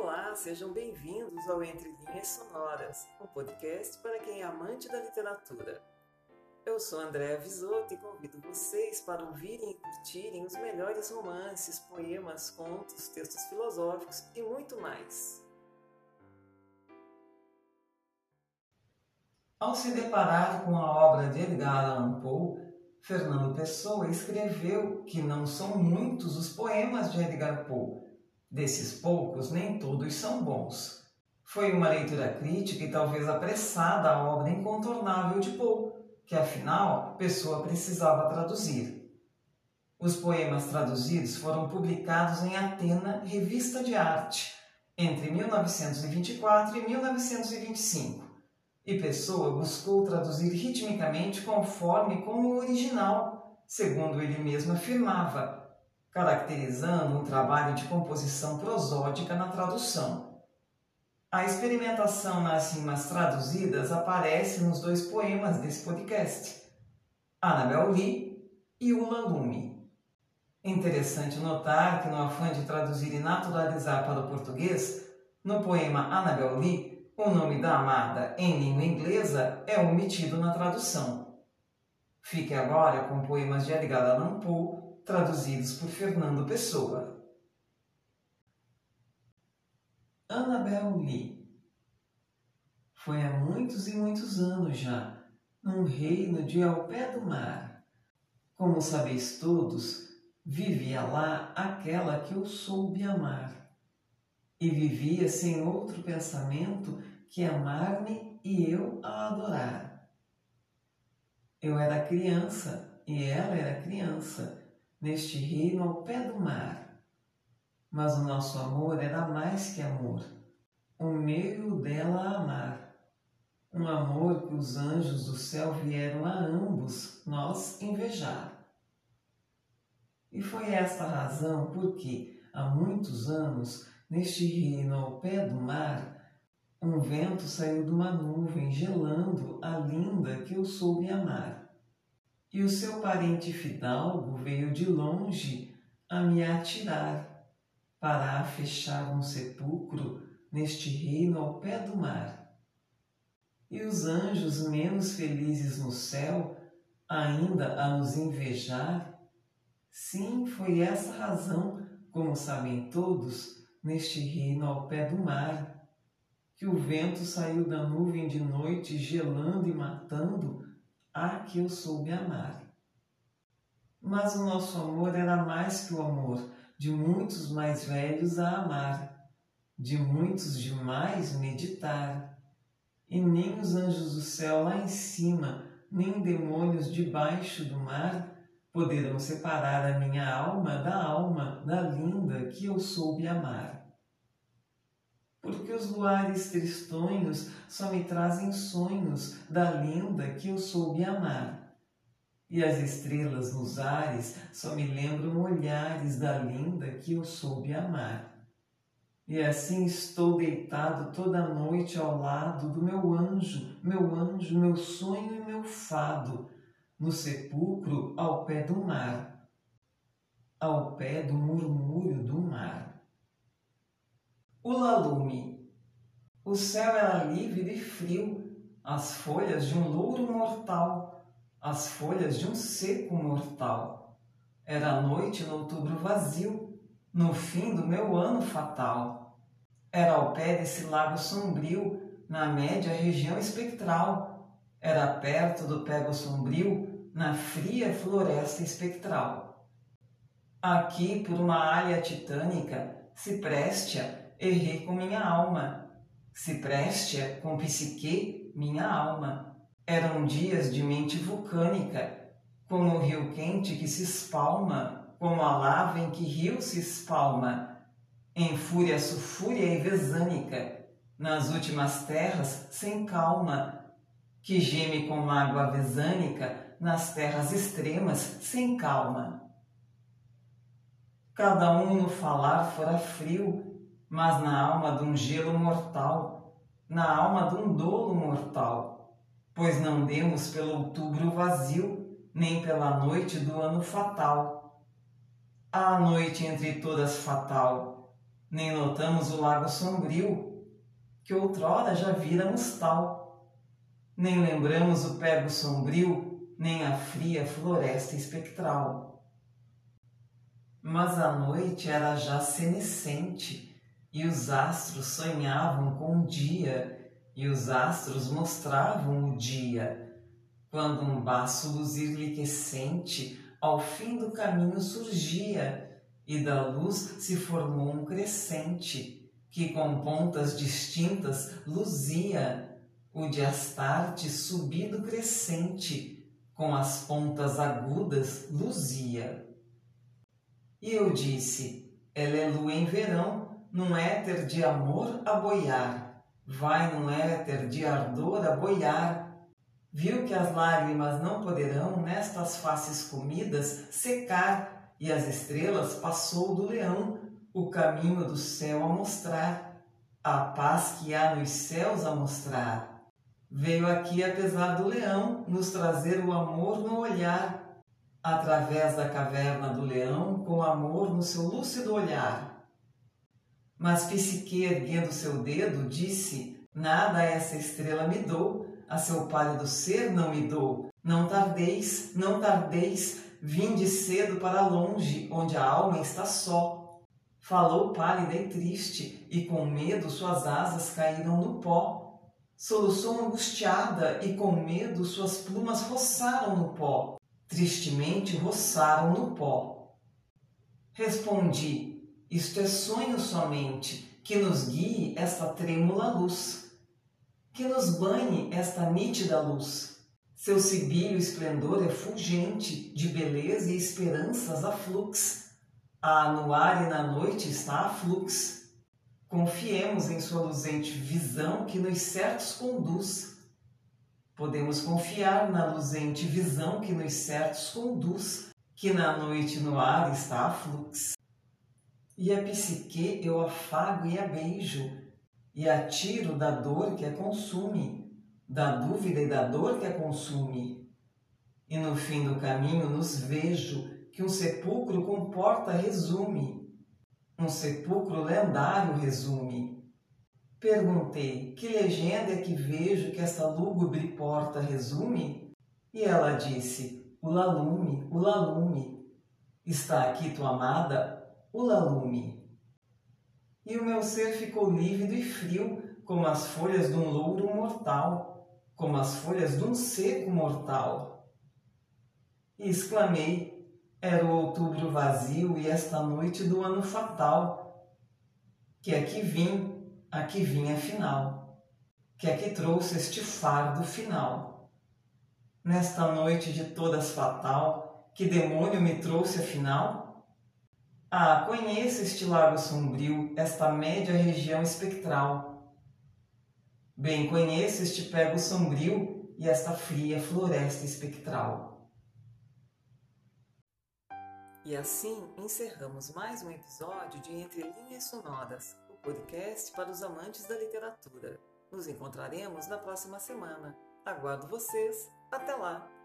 Olá, sejam bem-vindos ao Entre Linhas Sonoras, um podcast para quem é amante da literatura. Eu sou Andréa Visoto e convido vocês para ouvirem e curtirem os melhores romances, poemas, contos, textos filosóficos e muito mais. Ao se deparar com a obra de Edgar Allan Poe, Fernando Pessoa escreveu que não são muitos os poemas de Edgar Poe. Desses poucos, nem todos são bons. Foi uma leitura crítica e talvez apressada à obra incontornável de Poe, que afinal Pessoa precisava traduzir. Os poemas traduzidos foram publicados em Atena, Revista de Arte, entre 1924 e 1925 e Pessoa buscou traduzir ritmicamente conforme com o original, segundo ele mesmo afirmava, caracterizando um trabalho de composição prosódica na tradução. A experimentação nas rimas traduzidas aparece nos dois poemas desse podcast, Annabel Lee e Uma Lume. Interessante notar que, no afã de traduzir e naturalizar para o português, no poema Annabel Lee, o nome da amada em língua inglesa é omitido na tradução. Fique agora com poemas de Edgar Allan Poe, traduzidos por Fernando Pessoa. Annabel Lee Foi há muitos e muitos anos já, num reino de ao pé do mar. Como sabeis todos, vivia lá aquela que eu soube amar e vivia sem outro pensamento que amar-me e eu a adorar. Eu era criança e ela era criança, neste reino ao pé do mar. Mas o nosso amor era mais que amor, o meu e o dela a amar. Um amor que os anjos do céu vieram a ambos nós invejar. E foi esta razão porque, há muitos anos, Neste reino ao pé do mar, um vento saiu de uma nuvem, gelando a linda que eu soube amar. E o seu parente fidalgo veio de longe a me atirar, para fechar um sepulcro neste reino ao pé do mar. E os anjos menos felizes no céu, ainda a nos invejar? Sim, foi essa razão, como sabem todos, neste reino ao pé do mar, que o vento saiu da nuvem de noite, gelando e matando a que eu soube amar. Mas o nosso amor era mais que o amor de muitos mais velhos a amar, de muitos demais meditar. E nem os anjos do céu lá em cima, nem demônios debaixo do mar poderão separar a minha alma da alma da linda que eu soube amar porque os luares tristonhos só me trazem sonhos da linda que eu soube amar. E as estrelas nos ares só me lembram olhares da linda que eu soube amar. E assim estou deitado toda noite ao lado do meu anjo, meu anjo, meu sonho e meu fado, no sepulcro ao pé do mar, ao pé do murmúrio do mar. O lalume. O céu era lívido e frio, as folhas de um louro mortal, as folhas de um seco mortal. Era noite no outubro vazio, no fim do meu ano fatal. Era ao pé desse lago sombrio, na média região espectral. Era perto do pego sombrio, na fria floresta espectral. Aqui, por uma alha titânica, preste errei com minha alma. Preste com psique, minha alma. Eram dias de mente vulcânica, como o rio quente que se espalma, como a lava em que rio se espalma, em fúria sulfúria e vesânica, nas últimas terras sem calma, que geme com água vesânica nas terras extremas sem calma. Cada um no falar fora frio, mas na alma de um gelo mortal, na alma de um dolo mortal, pois não demos pelo outubro vazio, nem pela noite do ano fatal. A noite entre todas fatal, nem notamos o lago sombrio, que outrora já víramos tal, nem lembramos o pego sombrio, nem a fria floresta espectral. Mas a noite era já senescente, e os astros sonhavam com o dia, e os astros mostravam o dia, quando um baço luzir liquescente ao fim do caminho surgia, e da luz se formou um crescente, que com pontas distintas luzia, o de Astarte subido crescente, com as pontas agudas luzia. E eu disse, ela é lua em verão, num éter de amor a boiar, vai num éter de ardor a boiar, viu que as lágrimas não poderão nestas faces comidas secar e as estrelas passou do leão o caminho do céu a mostrar, a paz que há nos céus a mostrar. Veio aqui, apesar do leão, nos trazer o amor no olhar, através da caverna do leão, com amor no seu lúcido olhar. Mas Psique, erguendo seu dedo, disse: Nada essa estrela me dou, a seu pálido ser não me dou. Não tardeis, não tardeis, Vinde cedo para longe, onde a alma está só. Falou pálida e triste, e com medo suas asas caíram no pó. Soluçou angustiada, e com medo suas plumas roçaram no pó. Tristemente roçaram no pó. Respondi: Isto é sonho somente, que nos guie esta trêmula luz, que nos banhe esta nítida luz seu sibilo esplendor é fulgente, de beleza e esperanças a flux. Ah, no ar e na noite está a flux. Confiemos em sua luzente visão que nos certos conduz. Podemos confiar na luzente visão que nos certos conduz, que na noite no ar está a. E a psique eu afago e a beijo, e a tiro da dor que a consume da dúvida e da dor que a consume. E no fim do caminho nos vejo que um sepulcro com porta resume, um sepulcro lendário resume. Perguntei, que legenda é que vejo que esta lúgubre porta resume? E ela disse, o lalume, o lalume. Está aqui tua amada, o lalume. E o meu ser ficou lívido e frio, como as folhas de um louro mortal como as folhas de um seco mortal. E exclamei: era o outubro vazio e esta noite do ano fatal, que aqui vim, aqui vim afinal, que aqui trouxe este fardo final. Nesta noite de todas fatal, que demônio me trouxe afinal? Ah, conheço este lago sombrio, esta média região espectral, Bem conheço este pego sombrio e esta fria floresta espectral. E assim encerramos mais um episódio de Entre Linhas Sonoras, o podcast para os amantes da literatura. Nos encontraremos na próxima semana. Aguardo vocês. Até lá!